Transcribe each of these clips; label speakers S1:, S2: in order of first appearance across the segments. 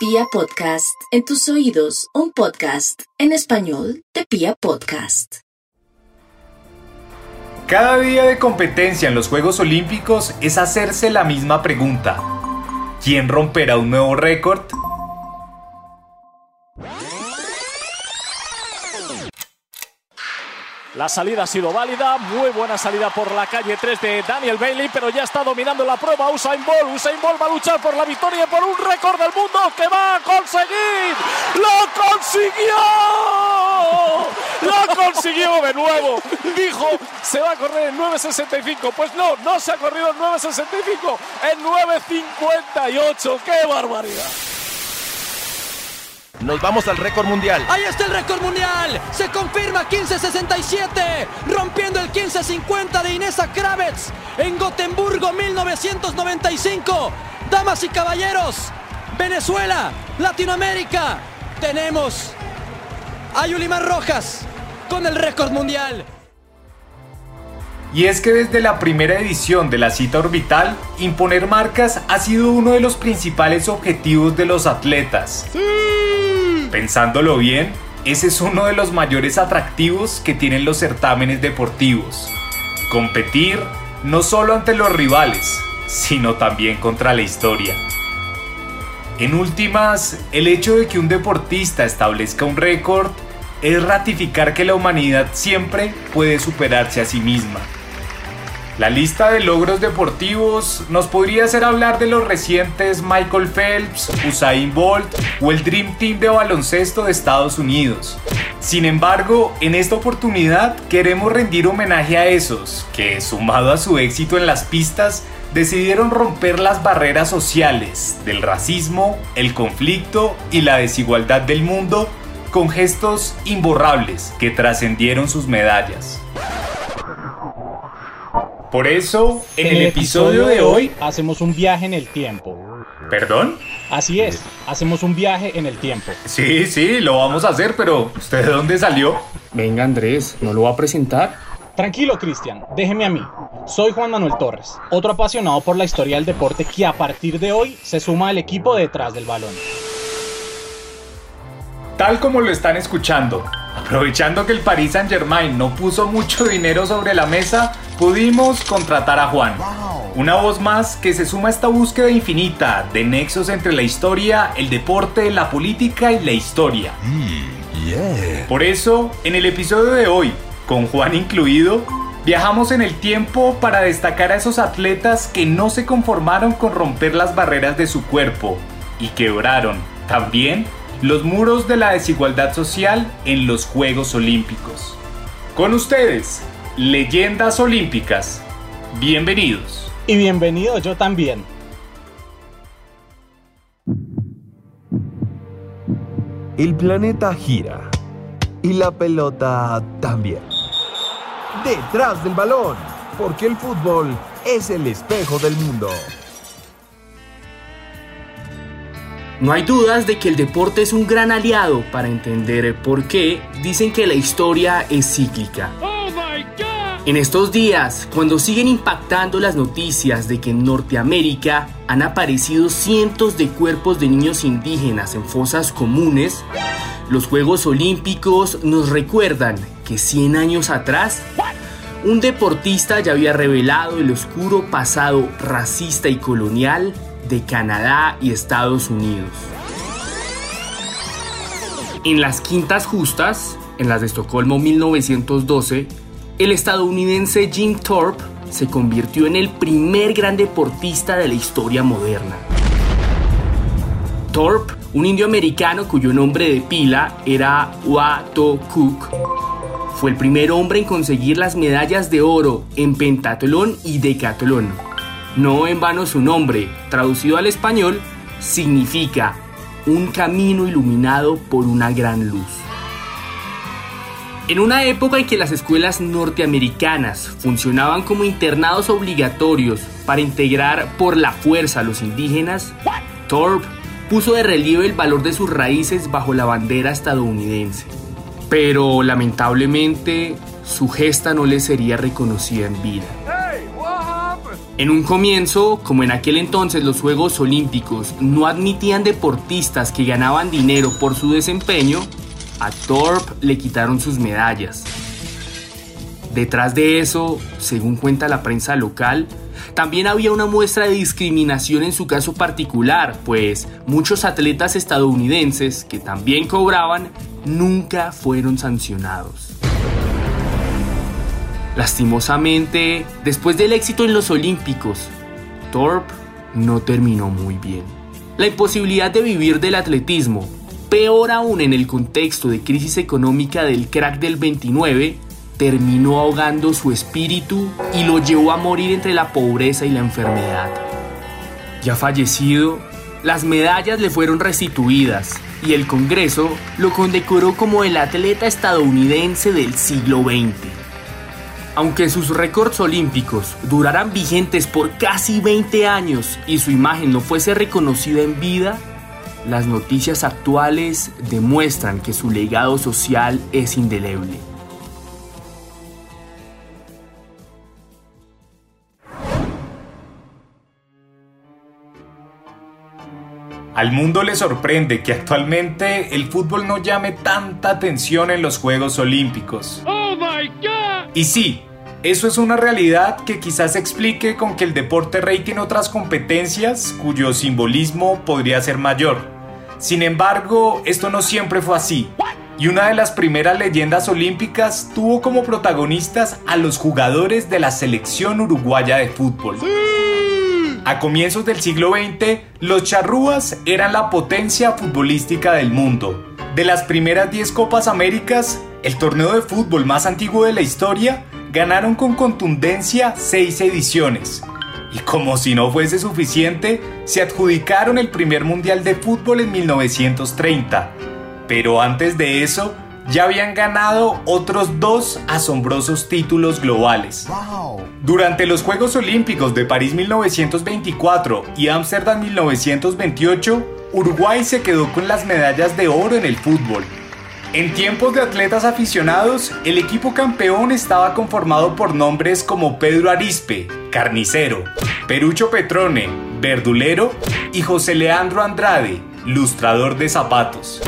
S1: Pia Podcast, en tus oídos, un podcast en español de Pia Podcast.
S2: Cada día de competencia en los Juegos Olímpicos es hacerse la misma pregunta. ¿Quién romperá un nuevo récord?
S3: La salida ha sido válida, muy buena salida por la calle 3 de Daniel Bailey, pero ya está dominando la prueba Usain Bolt. Usain Bolt va a luchar por la victoria y por un récord del mundo que va a conseguir. ¡Lo consiguió! ¡Lo consiguió de nuevo! Dijo, se va a correr en 9.65. Pues no, no se ha corrido en 9.65, en 9.58. ¡Qué barbaridad!
S4: Nos vamos al récord mundial.
S5: Ahí está el récord mundial. Se confirma 1567, rompiendo el 1550 de Inesa Kravets en Gotemburgo 1995. Damas y caballeros, Venezuela, Latinoamérica, tenemos a Yulimar Rojas con el récord mundial.
S2: Y es que desde la primera edición de la cita orbital, imponer marcas ha sido uno de los principales objetivos de los atletas. Pensándolo bien, ese es uno de los mayores atractivos que tienen los certámenes deportivos. Competir no solo ante los rivales, sino también contra la historia. En últimas, el hecho de que un deportista establezca un récord es ratificar que la humanidad siempre puede superarse a sí misma. La lista de logros deportivos nos podría hacer hablar de los recientes Michael Phelps, Usain Bolt o el Dream Team de baloncesto de Estados Unidos. Sin embargo, en esta oportunidad queremos rendir homenaje a esos que, sumado a su éxito en las pistas, decidieron romper las barreras sociales del racismo, el conflicto y la desigualdad del mundo con gestos imborrables que trascendieron sus medallas. Por eso, en, el, episodio de hoy,
S6: hacemos un viaje en el tiempo.
S2: ¿Perdón?
S6: Así es, hacemos un viaje en el tiempo.
S2: Sí, sí, lo vamos a hacer, pero ¿usted de dónde salió?
S7: Venga Andrés, ¿no lo va a presentar?
S6: Tranquilo, Cristian, déjeme a mí. Soy Juan Manuel Torres, otro apasionado por la historia del deporte que a partir de hoy se suma al equipo detrás del balón.
S2: Tal como lo están escuchando, aprovechando que el Paris Saint Germain no puso mucho dinero sobre la mesa, pudimos contratar a Juan. Una voz más que se suma a esta búsqueda infinita de nexos entre la historia, el deporte, la política y la historia. Por eso, en el episodio de hoy, con Juan incluido, viajamos en el tiempo para destacar a esos atletas que no se conformaron con romper las barreras de su cuerpo y quebraron también los muros de la desigualdad social en los Juegos Olímpicos. Con ustedes, leyendas olímpicas. Bienvenidos.
S6: Y bienvenido yo también.
S4: El planeta gira y la pelota también. Detrás del balón, porque el fútbol es el espejo del mundo.
S7: No hay dudas de que el deporte es un gran aliado para entender por qué dicen que la historia es cíclica. En estos días, cuando siguen impactando las noticias de que en Norteamérica han aparecido cientos de cuerpos de niños indígenas en fosas comunes, los Juegos Olímpicos nos recuerdan que 100 años atrás, un deportista ya había revelado el oscuro pasado racista y colonial de Canadá y Estados Unidos. En las quintas justas, en las de Estocolmo 1912, el estadounidense Jim Thorpe se convirtió en el primer gran deportista de la historia moderna. Thorpe, un indio americano cuyo nombre de pila era Wato Cook, fue el primer hombre en conseguir las medallas de oro en pentatlón y decatlón no en vano su nombre, traducido al español, significa un camino iluminado por una gran luz. En una época en que las escuelas norteamericanas funcionaban como internados obligatorios para integrar por la fuerza a los indígenas, Thorpe puso de relieve el valor de sus raíces bajo la bandera estadounidense. Pero lamentablemente su gesta no le sería reconocida en vida. En un comienzo, como en aquel entonces los Juegos Olímpicos no admitían deportistas que ganaban dinero por su desempeño, a Thorpe le quitaron sus medallas. Detrás de eso, según cuenta la prensa local, también había una muestra de discriminación en su caso particular, pues muchos atletas estadounidenses que también cobraban nunca fueron sancionados. Lastimosamente, después del éxito en los Olímpicos, Thorpe no terminó muy bien. La imposibilidad de vivir del atletismo, peor aún en el contexto de crisis económica del crack del 29, terminó ahogando su espíritu y lo llevó a morir entre la pobreza y la enfermedad. Ya fallecido, las medallas le fueron restituidas y el Congreso lo condecoró como el atleta estadounidense del siglo XX. Aunque sus récords olímpicos duraran vigentes por casi 20 años y su imagen no fuese reconocida en vida, las noticias actuales demuestran que su legado social es indeleble.
S2: Al mundo le sorprende que actualmente el fútbol no llame tanta atención en los Juegos Olímpicos. ¡Oh my God! Y sí, eso es una realidad que quizás explique con que el deporte rey tiene otras competencias cuyo simbolismo podría ser mayor. Sin embargo, esto no siempre fue así. Y una de las primeras leyendas olímpicas tuvo como protagonistas a los jugadores de la selección uruguaya de fútbol. A comienzos del siglo XX, los charrúas eran la potencia futbolística del mundo. De las primeras 10 Copas Américas, el torneo de fútbol más antiguo de la historia, ganaron con contundencia 6 ediciones. Y como si no fuese suficiente, se adjudicaron el primer Mundial de Fútbol en 1930. Pero antes de eso, ya habían ganado otros dos asombrosos títulos globales. Durante los Juegos Olímpicos de París 1924 y Ámsterdam 1928, Uruguay se quedó con las medallas de oro en el fútbol. En tiempos de atletas aficionados, el equipo campeón estaba conformado por nombres como Pedro Arispe, carnicero, Perucho Petrone, verdulero y José Leandro Andrade, lustrador de zapatos.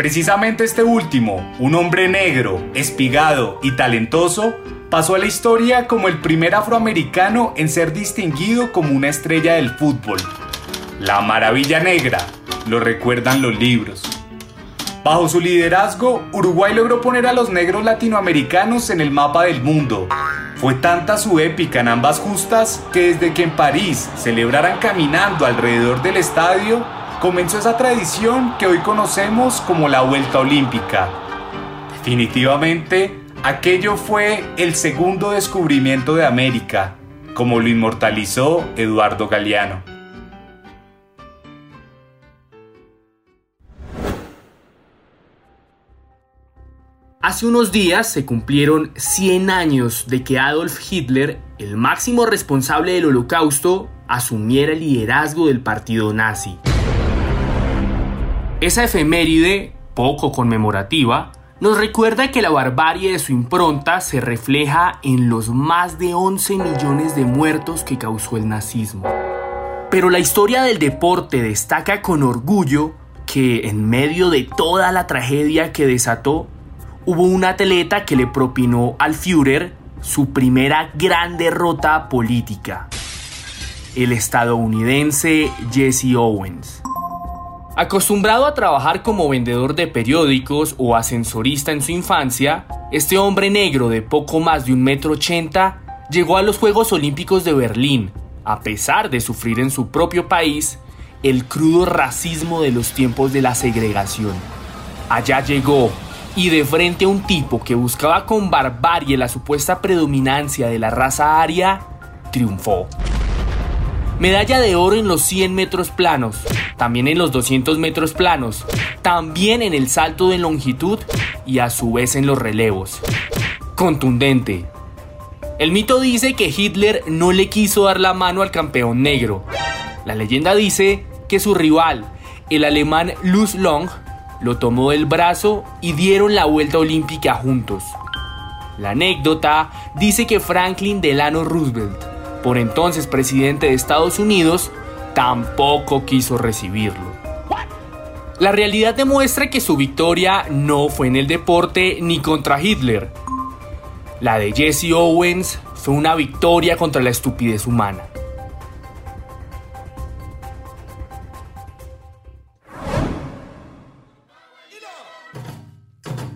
S2: Precisamente este último, un hombre negro, espigado y talentoso, pasó a la historia como el primer afroamericano en ser distinguido como una estrella del fútbol. La maravilla negra, lo recuerdan los libros. Bajo su liderazgo, Uruguay logró poner a los negros latinoamericanos en el mapa del mundo. Fue tanta su épica en ambas justas que desde que en París celebraran caminando alrededor del estadio, comenzó esa tradición que hoy conocemos como la Vuelta Olímpica. Definitivamente, aquello fue el segundo descubrimiento de América, como lo inmortalizó Eduardo Galeano.
S7: Hace unos días se cumplieron 100 años de que Adolf Hitler, el máximo responsable del holocausto, asumiera el liderazgo del partido nazi. Esa efeméride, poco conmemorativa, nos recuerda que la barbarie de su impronta se refleja en los más de 11 millones de muertos que causó el nazismo. Pero la historia del deporte destaca con orgullo que en medio de toda la tragedia que desató, hubo un atleta que le propinó al Führer su primera gran derrota política, el estadounidense Jesse Owens. Acostumbrado a trabajar como vendedor de periódicos o ascensorista en su infancia, este hombre negro de poco más de un metro ochenta llegó a los Juegos Olímpicos de Berlín, a pesar de sufrir en su propio país el crudo racismo de los tiempos de la segregación. Allá llegó, y de frente a un tipo que buscaba con barbarie la supuesta predominancia de la raza aria, triunfó. Medalla de oro en los 100 metros planos, también en los 200 metros planos, también en el salto de longitud y a su vez en los relevos. Contundente. El mito dice que Hitler no le quiso dar la mano al campeón negro. La leyenda dice que su rival, el alemán Luz Long, lo tomó del brazo y dieron la vuelta olímpica juntos. La anécdota dice que Franklin Delano Roosevelt por entonces presidente de Estados Unidos, tampoco quiso recibirlo. La realidad demuestra que su victoria no fue en el deporte ni contra Hitler. La de Jesse Owens fue una victoria contra la estupidez humana.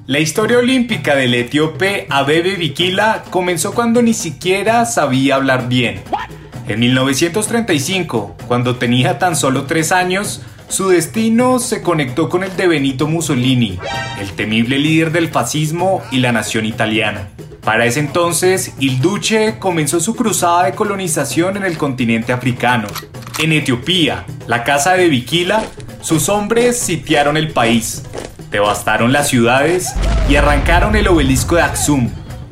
S2: La historia olímpica del etíope Abebe Bikila comenzó cuando ni siquiera sabía hablar bien. En 1935, cuando tenía tan solo tres años, su destino se conectó con el de Benito Mussolini, el temible líder del fascismo y la nación italiana. Para ese entonces, Il Duce comenzó su cruzada de colonización en el continente africano. En Etiopía, la casa de Bikila, sus hombres sitiaron el país, devastaron las ciudades y arrancaron el obelisco de Aksum,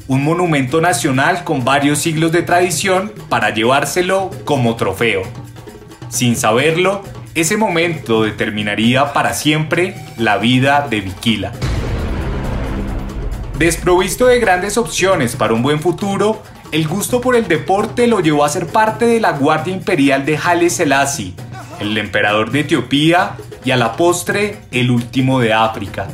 S2: un monumento nacional con varios siglos de tradición para llevárselo como trofeo. Sin saberlo, ese momento determinaría para siempre la vida de Bikila. Desprovisto de grandes opciones para un buen futuro, el gusto por el deporte lo llevó a ser parte de la Guardia Imperial de Haile Selassie, el emperador de Etiopía y a la postre el último de África.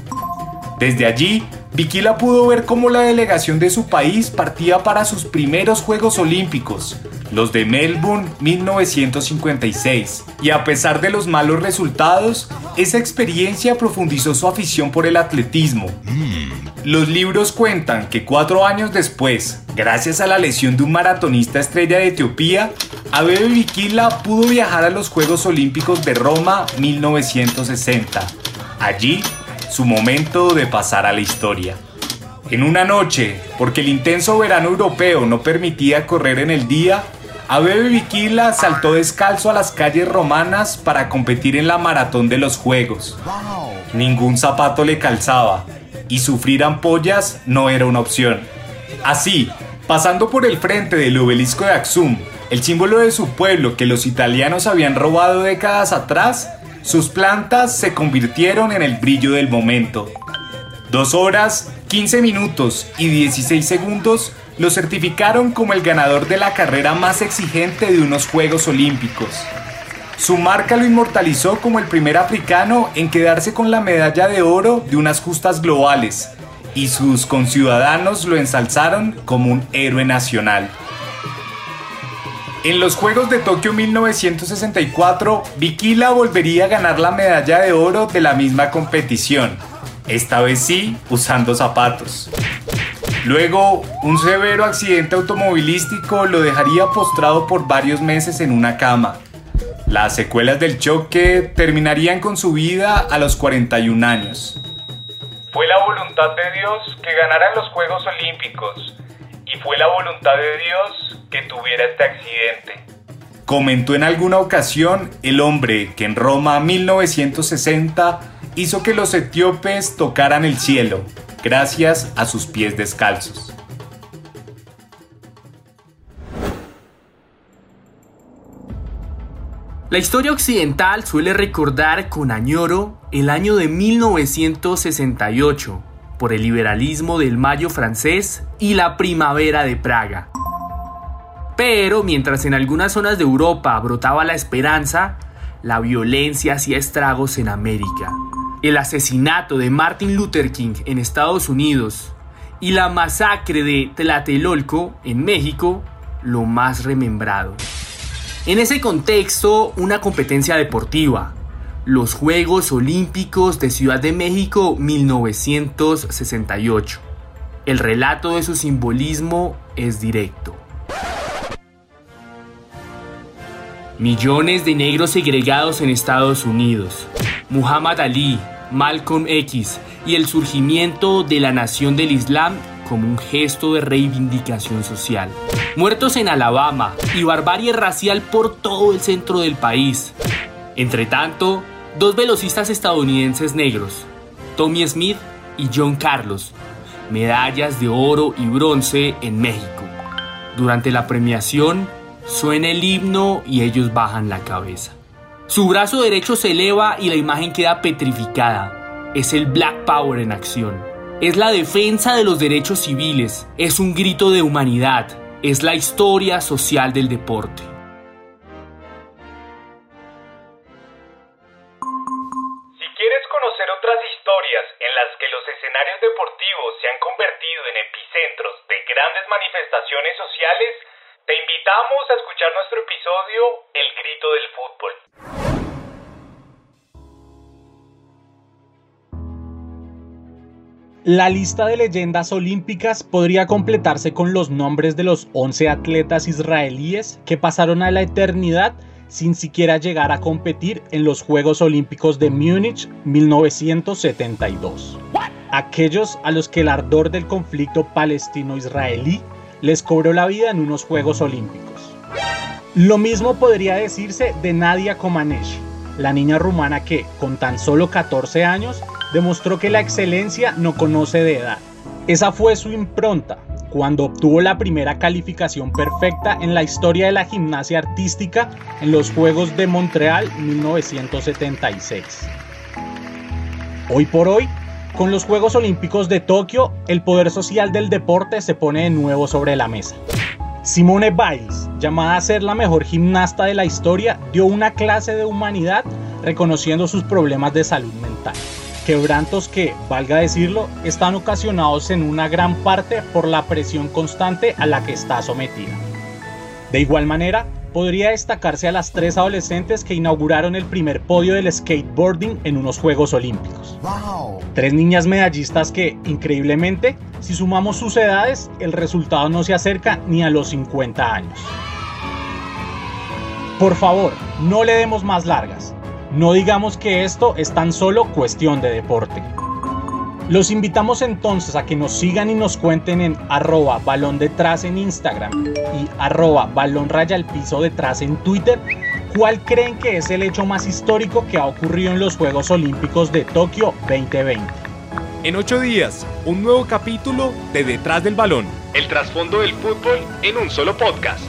S2: Desde allí, Bikila pudo ver cómo la delegación de su país partía para sus primeros Juegos Olímpicos, los de Melbourne 1956, y a pesar de los malos resultados, esa experiencia profundizó su afición por el atletismo. Los libros cuentan que cuatro años después, gracias a la lesión de un maratonista estrella de Etiopía, Abebe Bikila pudo viajar a los Juegos Olímpicos de Roma 1960. Allí, su momento de pasar a la historia. En una noche, porque el intenso verano europeo no permitía correr en el día, Abebe Bikila saltó descalzo a las calles romanas para competir en la maratón de los Juegos. Ningún zapato le calzaba y sufrir ampollas no era una opción. Así, pasando por el frente del obelisco de Axum, el símbolo de su pueblo que los italianos habían robado décadas atrás, sus plantas se convirtieron en el brillo del momento. Dos horas, 15 minutos y 16 segundos lo certificaron como el ganador de la carrera más exigente de unos Juegos Olímpicos. Su marca lo inmortalizó como el primer africano en quedarse con la medalla de oro de unas justas globales, y sus conciudadanos lo ensalzaron como un héroe nacional. En los Juegos de Tokio 1964, Bikila volvería a ganar la medalla de oro de la misma competición, esta vez sí usando zapatos. Luego, un severo accidente automovilístico lo dejaría postrado por varios meses en una cama. Las secuelas del choque terminarían con su vida a los 41 años. Fue la voluntad de Dios que ganara los Juegos Olímpicos y fue la voluntad de Dios que tuviera este accidente. Comentó en alguna ocasión el hombre que en Roma 1960 hizo que los etíopes tocaran el cielo gracias a sus pies descalzos.
S7: La historia occidental suele recordar con añoro el año de 1968 por el liberalismo del Mayo francés y la primavera de Praga. Pero mientras en algunas zonas de Europa brotaba la esperanza, la violencia hacía estragos en América el asesinato de Martin Luther King en Estados Unidos y la masacre de Tlatelolco en México, lo más remembrado. En ese contexto, una competencia deportiva, los Juegos Olímpicos de Ciudad de México 1968. El relato de su simbolismo es directo. Millones de negros segregados en Estados Unidos, Muhammad Ali, Malcolm X y el surgimiento de la nación del Islam como un gesto de reivindicación social. Muertos en Alabama y barbarie racial por todo el centro del país. Entre tanto, dos velocistas estadounidenses negros, Tommy Smith y John Carlos, medallas de oro y bronce en México. Durante la premiación, suena el himno y ellos bajan la cabeza. Su brazo derecho se eleva y la imagen queda petrificada. Es el Black Power en acción. Es la defensa de los derechos civiles. Es un grito de humanidad. es la historia social del deporte.
S2: Si quieres conocer otras historias en las que los escenarios deportivos se han convertido en epicentros de grandes manifestaciones sociales, te invitamos a escuchar nuestro episodio El grito del fútbol.
S6: La lista de leyendas olímpicas podría completarse con los nombres de los 11 atletas israelíes que pasaron a la eternidad sin siquiera llegar a competir en los Juegos Olímpicos de Múnich 1972. Aquellos a los que el ardor del conflicto palestino-israelí les cobró la vida en unos Juegos Olímpicos. Lo mismo podría decirse de Nadia Comaneci, la niña rumana que, con tan solo 14 años, demostró que la excelencia no conoce de edad. Esa fue su impronta cuando obtuvo la primera calificación perfecta en la historia de la gimnasia artística en los Juegos de Montreal 1976. Hoy por hoy, con los Juegos Olímpicos de Tokio, el poder social del deporte se pone de nuevo sobre la mesa. Simone Biles, llamada a ser la mejor gimnasta de la historia, dio una clase de humanidad reconociendo sus problemas de salud mental quebrantos que, valga decirlo, están ocasionados en una gran parte por la presión constante a la que está sometida. De igual manera, podría destacarse a las tres adolescentes que inauguraron el primer podio del skateboarding en unos Juegos Olímpicos. Tres niñas medallistas que, increíblemente, si sumamos sus edades, el resultado no se acerca ni a los 50 años. Por favor, no le demos más largas. No digamos que esto es tan solo cuestión de deporte. Los invitamos entonces a que nos sigan y nos cuenten en arroba balón detrás en Instagram y arroba balón raya al piso detrás en Twitter cuál creen que es el hecho más histórico que ha ocurrido en los Juegos Olímpicos de Tokio 2020.
S2: En ocho días, un nuevo capítulo de Detrás del Balón. El trasfondo del fútbol en un solo podcast.